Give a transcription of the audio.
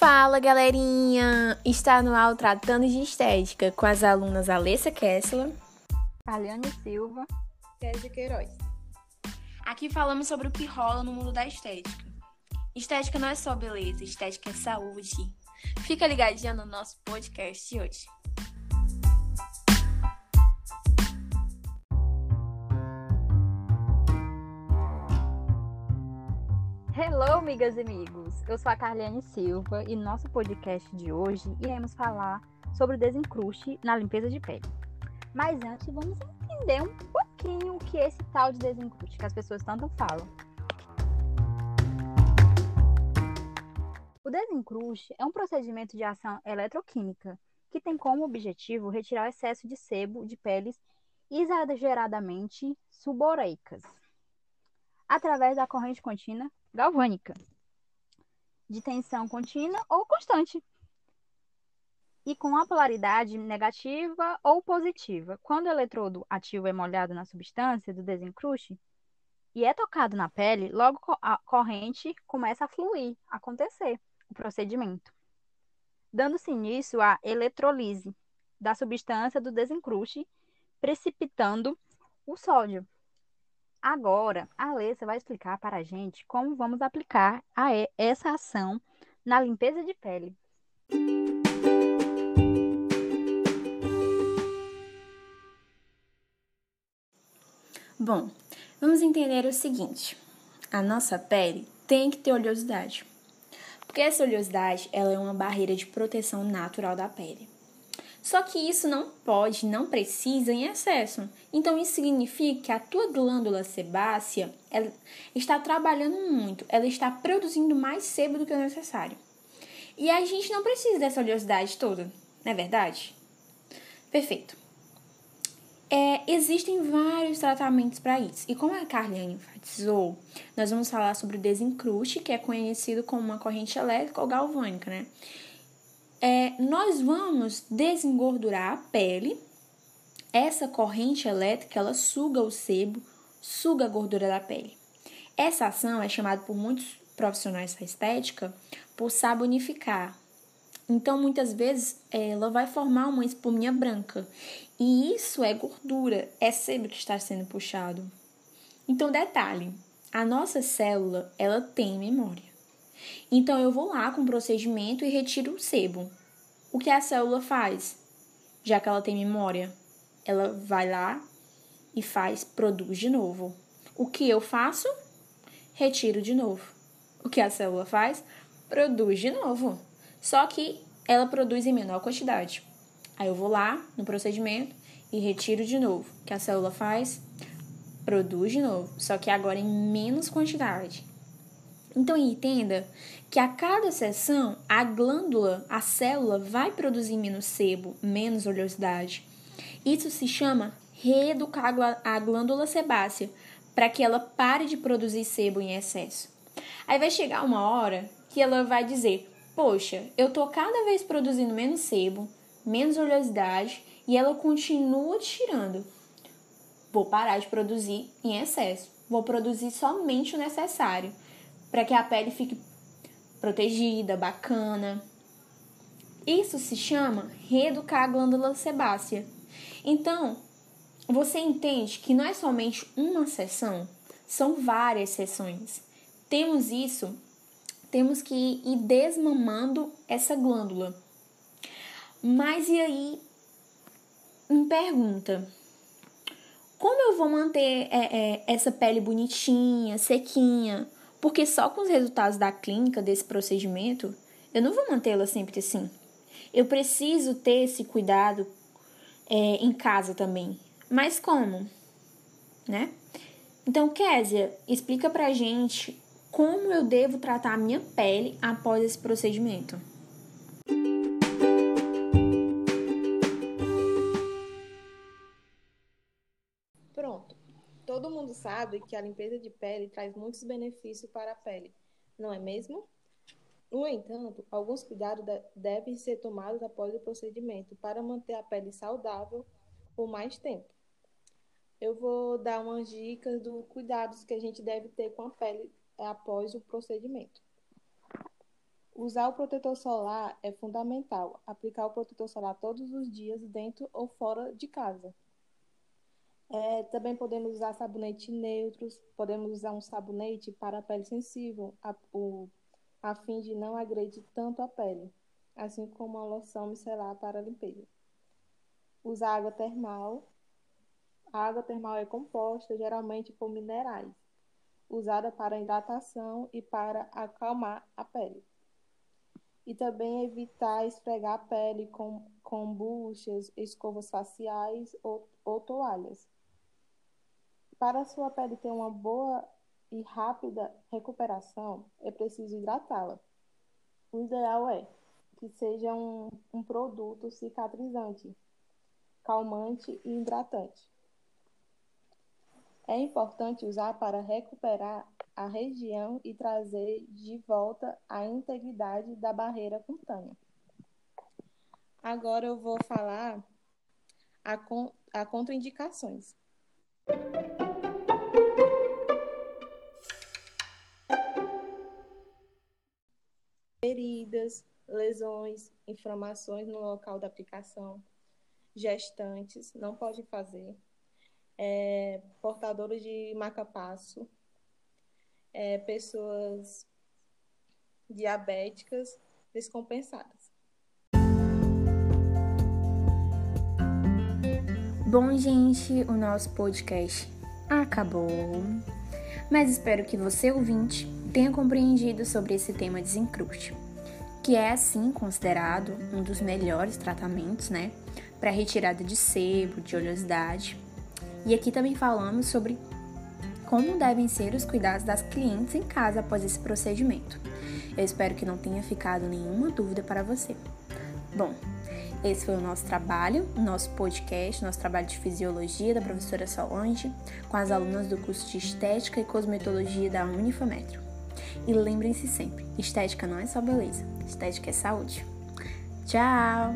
Fala galerinha! Está no ar Tratando de Estética com as alunas Alessa Kessler, Aliane Silva, Kézia Queiroz. Aqui falamos sobre o que rola no mundo da estética. Estética não é só beleza, estética é saúde. Fica ligadinha no nosso podcast de hoje. Hello, amigas e amigos! Eu sou a Carliane Silva e no nosso podcast de hoje iremos falar sobre o desencruste na limpeza de pele. Mas antes, vamos entender um pouquinho o que é esse tal de desencruste que as pessoas tanto falam. O desencruste é um procedimento de ação eletroquímica que tem como objetivo retirar o excesso de sebo de peles exageradamente suboreicas através da corrente contínua galvânica, de tensão contínua ou constante, e com a polaridade negativa ou positiva. Quando o eletrodo ativo é molhado na substância do desencruste e é tocado na pele, logo a corrente começa a fluir, acontecer o procedimento, dando-se início à eletrolise da substância do desencruste, precipitando o sódio. Agora, a Alessa vai explicar para a gente como vamos aplicar essa ação na limpeza de pele. Bom, vamos entender o seguinte: a nossa pele tem que ter oleosidade. Porque essa oleosidade ela é uma barreira de proteção natural da pele. Só que isso não pode, não precisa em excesso. Então isso significa que a tua glândula sebácea está trabalhando muito, ela está produzindo mais sebo do que o necessário. E a gente não precisa dessa oleosidade toda, não é verdade? Perfeito. É, existem vários tratamentos para isso. E como a Carliane enfatizou, nós vamos falar sobre o desencruste, que é conhecido como uma corrente elétrica ou galvânica, né? É, nós vamos desengordurar a pele. Essa corrente elétrica, ela suga o sebo, suga a gordura da pele. Essa ação é chamada por muitos profissionais da estética por sabonificar. Então, muitas vezes, ela vai formar uma espuminha branca. E isso é gordura, é sebo que está sendo puxado. Então, detalhe, a nossa célula, ela tem memória. Então eu vou lá com o procedimento e retiro o sebo. O que a célula faz? Já que ela tem memória, ela vai lá e faz, produz de novo. O que eu faço? Retiro de novo. O que a célula faz? Produz de novo. Só que ela produz em menor quantidade. Aí eu vou lá no procedimento e retiro de novo. O que a célula faz? Produz de novo, só que agora em menos quantidade. Então entenda que a cada sessão a glândula, a célula vai produzir menos sebo, menos oleosidade. Isso se chama reeducar a glândula sebácea para que ela pare de produzir sebo em excesso. Aí vai chegar uma hora que ela vai dizer: "Poxa, eu tô cada vez produzindo menos sebo, menos oleosidade e ela continua tirando. Vou parar de produzir em excesso. Vou produzir somente o necessário." Para que a pele fique protegida, bacana. Isso se chama reeducar a glândula sebácea. Então, você entende que não é somente uma sessão, são várias sessões. Temos isso, temos que ir desmamando essa glândula. Mas e aí, me pergunta, como eu vou manter é, é, essa pele bonitinha, sequinha? Porque só com os resultados da clínica desse procedimento, eu não vou mantê-la sempre assim. Eu preciso ter esse cuidado é, em casa também. Mas como? Né? Então, Késia, explica pra gente como eu devo tratar a minha pele após esse procedimento. Todo mundo sabe que a limpeza de pele traz muitos benefícios para a pele, não é mesmo? No entanto, alguns cuidados devem ser tomados após o procedimento para manter a pele saudável por mais tempo. Eu vou dar umas dicas dos cuidados que a gente deve ter com a pele após o procedimento. Usar o protetor solar é fundamental. Aplicar o protetor solar todos os dias, dentro ou fora de casa. É, também podemos usar sabonete neutros, podemos usar um sabonete para a pele sensível, a, o, a fim de não agredir tanto a pele, assim como a loção micelar para limpeza. Usar água termal. A água termal é composta geralmente por minerais, usada para hidratação e para acalmar a pele e também evitar esfregar a pele com, com buchas, escovas faciais ou, ou toalhas. Para sua pele ter uma boa e rápida recuperação, é preciso hidratá-la. O ideal é que seja um, um produto cicatrizante, calmante e hidratante. É importante usar para recuperar a região e trazer de volta a integridade da barreira cutânea. Agora eu vou falar a, con a contraindicações. Feridas, lesões, inflamações no local da aplicação, gestantes, não pode fazer é, portadores de marca-passo, é, pessoas diabéticas descompensadas. Bom, gente, o nosso podcast acabou. Mas espero que você, ouvinte, tenha compreendido sobre esse tema desencruste, que é, assim, considerado um dos melhores tratamentos, né, para retirada de sebo, de oleosidade e aqui também falamos sobre como devem ser os cuidados das clientes em casa após esse procedimento. Eu espero que não tenha ficado nenhuma dúvida para você. Bom, esse foi o nosso trabalho, nosso podcast, nosso trabalho de fisiologia da professora Solange, com as alunas do curso de Estética e Cosmetologia da Unifametro. E lembrem-se sempre, estética não é só beleza, estética é saúde. Tchau!